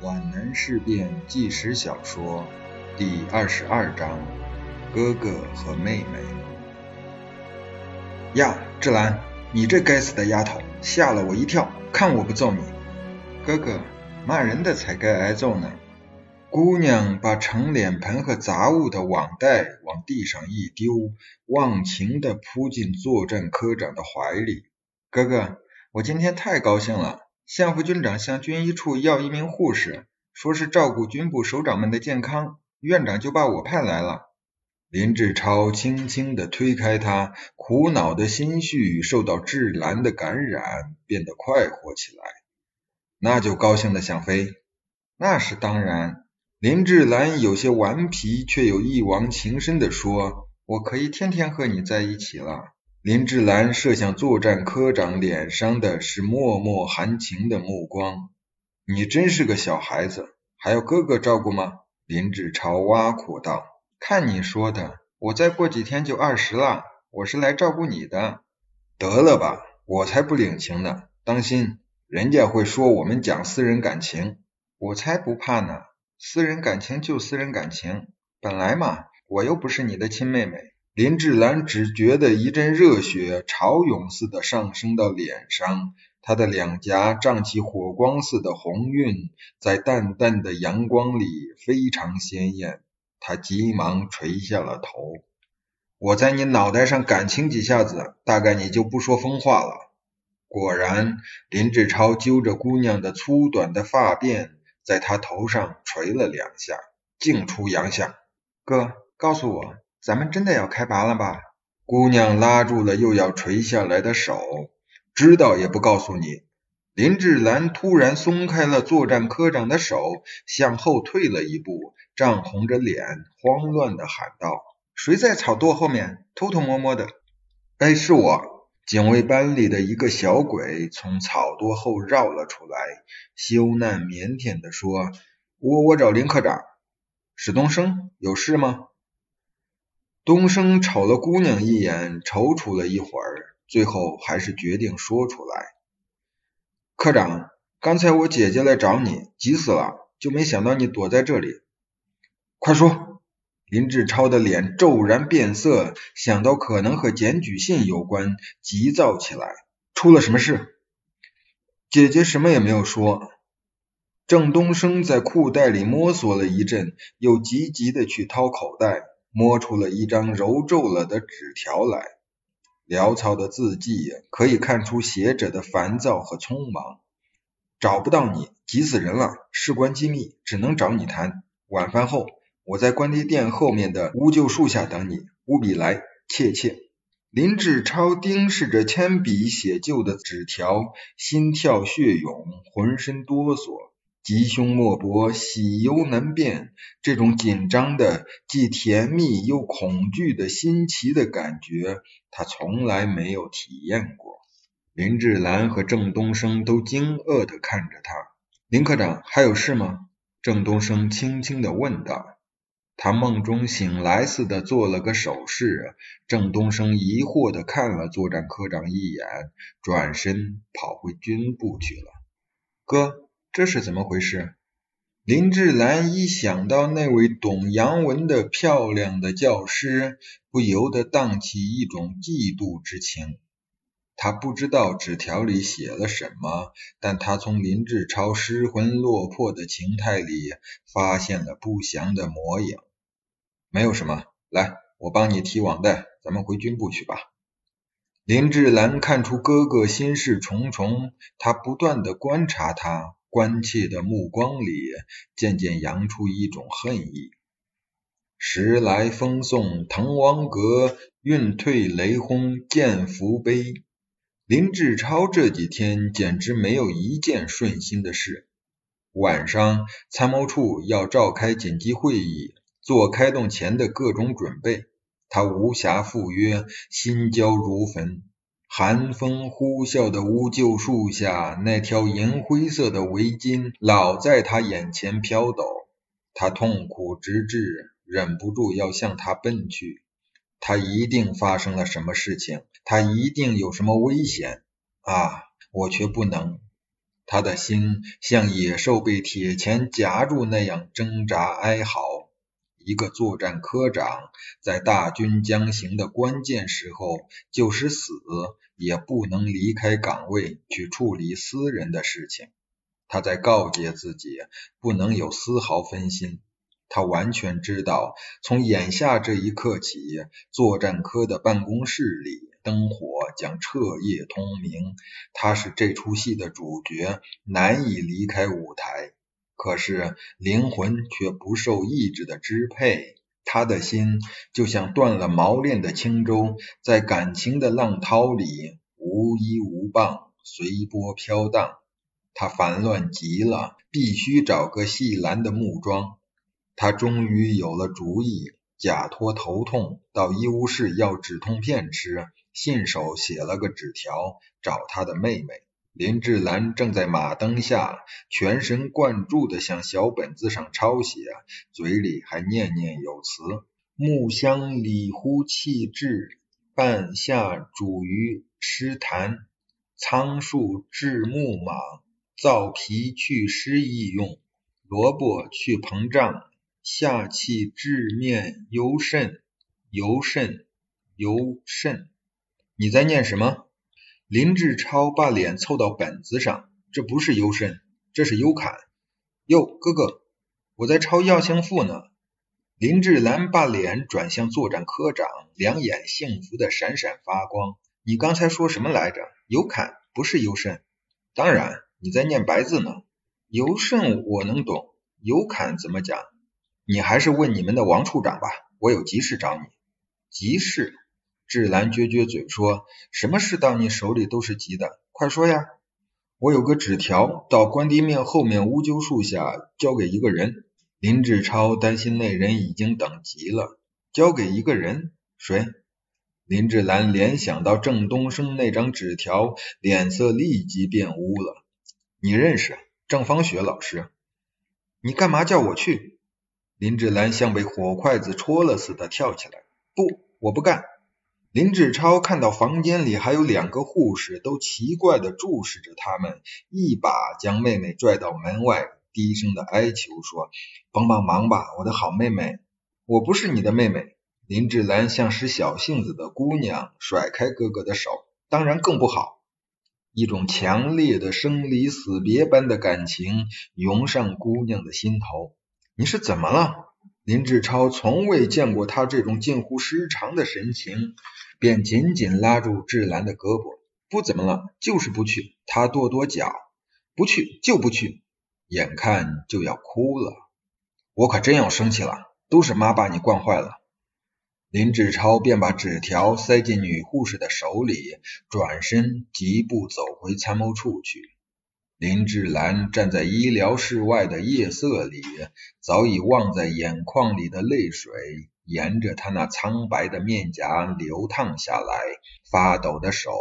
皖南事变纪实小说第二十二章：哥哥和妹妹。呀，志兰，你这该死的丫头，吓了我一跳！看我不揍你！哥哥，骂人的才该挨揍呢。姑娘把盛脸盆和杂物的网袋往地上一丢，忘情地扑进作战科长的怀里。哥哥，我今天太高兴了。县副军长向军医处要一名护士，说是照顾军部首长们的健康，院长就把我派来了。林志超轻轻地推开他，苦恼的心绪受到志兰的感染，变得快活起来。那就高兴的想飞。那是当然。林志兰有些顽皮，却又一往情深地说：“我可以天天和你在一起了。”林志兰射向作战科长脸上的是脉脉含情的目光。你真是个小孩子，还要哥哥照顾吗？林志超挖苦道。看你说的，我再过几天就二十了，我是来照顾你的。得了吧，我才不领情呢！当心，人家会说我们讲私人感情。我才不怕呢，私人感情就私人感情，本来嘛，我又不是你的亲妹妹。林志兰只觉得一阵热血潮涌似的上升到脸上，她的两颊涨起火光似的红晕，在淡淡的阳光里非常鲜艳。她急忙垂下了头。我在你脑袋上感情几下子，大概你就不说疯话了。果然，林志超揪着姑娘的粗短的发辫，在她头上捶了两下，竟出洋相。哥，告诉我。咱们真的要开拔了吧？姑娘拉住了又要垂下来的手，知道也不告诉你。林志兰突然松开了作战科长的手，向后退了一步，涨红着脸，慌乱的喊道：“谁在草垛后面偷偷摸摸的？”“哎，是我。”警卫班里的一个小鬼从草垛后绕了出来，羞赧腼腆的说：“我我找林科长。”“史东升，有事吗？”东升瞅了姑娘一眼，踌躇了一会儿，最后还是决定说出来：“科长，刚才我姐姐来找你，急死了，就没想到你躲在这里。快说！”林志超的脸骤然变色，想到可能和检举信有关，急躁起来：“出了什么事？”姐姐什么也没有说。郑东升在裤袋里摸索了一阵，又急急的去掏口袋。摸出了一张揉皱了的纸条来，潦草的字迹可以看出写者的烦躁和匆忙。找不到你，急死人了！事关机密，只能找你谈。晚饭后，我在关帝殿后面的乌桕树下等你，务必来，切切。林志超盯视着铅笔写就的纸条，心跳血涌，浑身哆嗦。吉凶莫卜，喜忧难辨，这种紧张的、既甜蜜又恐惧的新奇的感觉，他从来没有体验过。林志兰和郑东升都惊愕地看着他。林科长，还有事吗？郑东升轻轻地问道。他梦中醒来似的做了个手势。郑东升疑惑地看了作战科长一眼，转身跑回军部去了。哥。这是怎么回事？林志兰一想到那位懂洋文的漂亮的教师，不由得荡起一种嫉妒之情。他不知道纸条里写了什么，但他从林志超失魂落魄的情态里发现了不祥的模样。没有什么，来，我帮你提网袋，咱们回军部去吧。林志兰看出哥哥心事重重，他不断的观察他。关切的目光里渐渐扬出一种恨意。时来风送滕王阁，运退雷轰剑福碑。林志超这几天简直没有一件顺心的事。晚上，参谋处要召开紧急会议，做开动前的各种准备。他无暇赴约，心焦如焚。寒风呼啸的乌桕树下，那条银灰色的围巾老在他眼前飘抖。他痛苦直至，忍不住要向他奔去。他一定发生了什么事情，他一定有什么危险啊！我却不能。他的心像野兽被铁钳夹住那样挣扎哀嚎。一个作战科长在大军将行的关键时候，就是死也不能离开岗位去处理私人的事情。他在告诫自己，不能有丝毫分心。他完全知道，从眼下这一刻起，作战科的办公室里灯火将彻夜通明。他是这出戏的主角，难以离开舞台。可是灵魂却不受意志的支配，他的心就像断了锚链的轻舟，在感情的浪涛里无依无傍，随波飘荡。他烦乱极了，必须找个细蓝的木桩。他终于有了主意，假托头痛到医务室要止痛片吃，信手写了个纸条找他的妹妹林志兰，正在马灯下全神贯注地向小本子上抄写，嘴里还念念有词：木香里呼气滞，半夏煮于湿痰，苍术治木马，燥皮祛湿易用，萝卜去膨胀。下气治面尤甚，尤甚，尤甚。你在念什么？林志超把脸凑到本子上，这不是尤甚，这是尤侃。哟，哥哥，我在抄药性赋呢。林志兰把脸转向作战科长，两眼幸福的闪闪发光。你刚才说什么来着？尤侃不是尤甚。当然，你在念白字呢。尤甚我能懂，尤侃怎么讲？你还是问你们的王处长吧，我有急事找你。急事？志兰撅撅嘴说：“什么事到你手里都是急的，快说呀！”我有个纸条，到关帝庙后面乌桕树下交给一个人。林志超担心那人已经等急了，交给一个人？谁？林志兰联想到郑东升那张纸条，脸色立即变乌了。你认识郑芳雪老师？你干嘛叫我去？林志兰像被火筷子戳了似的跳起来，不，我不干！林志超看到房间里还有两个护士，都奇怪的注视着他们，一把将妹妹拽到门外，低声的哀求说：“帮帮忙吧，我的好妹妹！”我不是你的妹妹。林志兰像使小性子的姑娘，甩开哥哥的手，当然更不好。一种强烈的生离死别般的感情涌上姑娘的心头。你是怎么了？林志超从未见过他这种近乎失常的神情，便紧紧拉住志兰的胳膊。不怎么了，就是不去。他跺跺脚，不去就不去，眼看就要哭了。我可真要生气了，都是妈把你惯坏了。林志超便把纸条塞进女护士的手里，转身疾步走回参谋处去。林志兰站在医疗室外的夜色里，早已忘在眼眶里的泪水沿着她那苍白的面颊流淌下来，发抖的手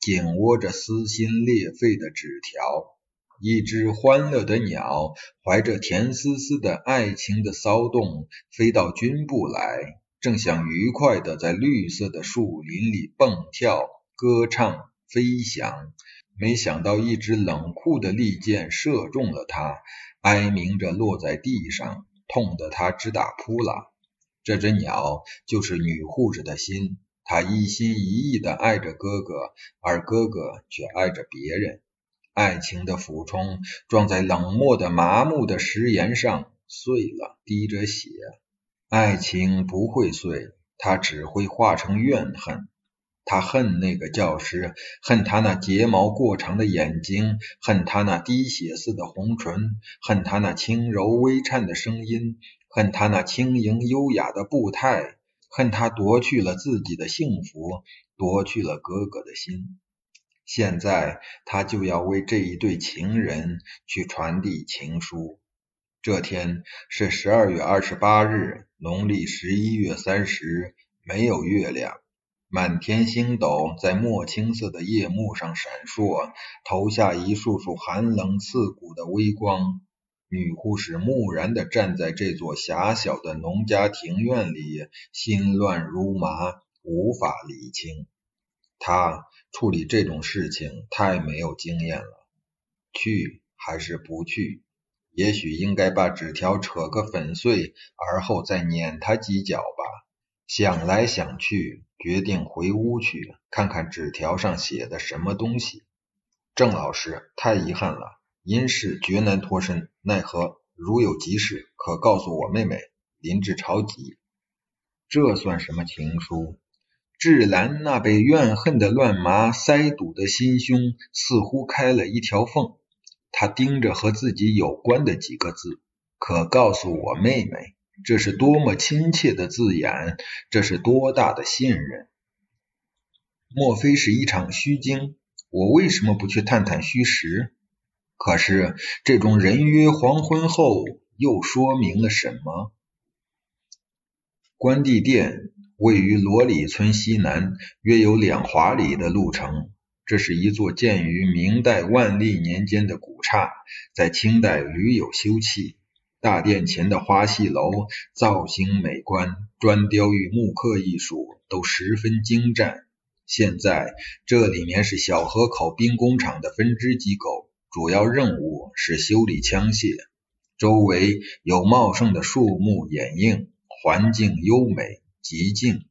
紧握着撕心裂肺的纸条。一只欢乐的鸟怀着甜丝丝的爱情的骚动飞到军部来，正想愉快地在绿色的树林里蹦跳、歌唱、飞翔。没想到，一支冷酷的利箭射中了他，哀鸣着落在地上，痛得他直打扑啦。这只鸟就是女护士的心，她一心一意的爱着哥哥，而哥哥却爱着别人。爱情的俯冲撞在冷漠的、麻木的石岩上，碎了，滴着血。爱情不会碎，它只会化成怨恨。他恨那个教师，恨他那睫毛过长的眼睛，恨他那滴血似的红唇，恨他那轻柔微颤的声音，恨他那轻盈优雅的步态，恨他夺去了自己的幸福，夺去了哥哥的心。现在他就要为这一对情人去传递情书。这天是十二月二十八日，农历十一月三十，没有月亮。满天星斗在墨青色的夜幕上闪烁，投下一束束寒冷刺骨的微光。女护士木然地站在这座狭小的农家庭院里，心乱如麻，无法理清。她处理这种事情太没有经验了。去还是不去？也许应该把纸条扯个粉碎，而后再撵他几脚。想来想去，决定回屋去看看纸条上写的什么东西。郑老师，太遗憾了，因事绝难脱身，奈何如有急事，可告诉我妹妹林志超急。这算什么情书？志兰那被怨恨的乱麻塞堵的心胸似乎开了一条缝，他盯着和自己有关的几个字，可告诉我妹妹，这是多么亲切的字眼，这是多大的信任？莫非是一场虚惊？我为什么不去探探虚实？可是这种人约黄昏后，又说明了什么？关帝殿。位于罗里村西南约有两华里的路程，这是一座建于明代万历年间的古刹，在清代屡有修葺。大殿前的花戏楼造型美观，砖雕与木刻艺术都十分精湛。现在这里面是小河口兵工厂的分支机构，主要任务是修理枪械。周围有茂盛的树木掩映，环境优美。极静，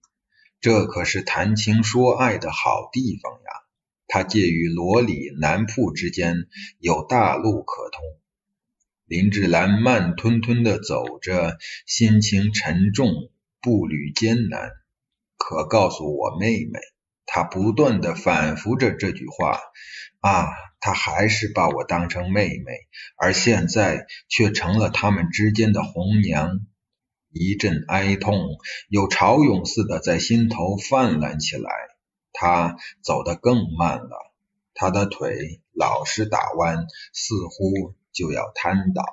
这可是谈情说爱的好地方呀！它介于罗里南铺之间，有大路可通。林志兰慢吞吞地走着，心情沉重，步履艰难。可告诉我妹妹，她不断地反复着这句话啊，她还是把我当成妹妹，而现在却成了他们之间的红娘。一阵哀痛，有潮涌似的在心头泛滥起来。她走得更慢了，她的腿老是打弯，似乎就要瘫倒。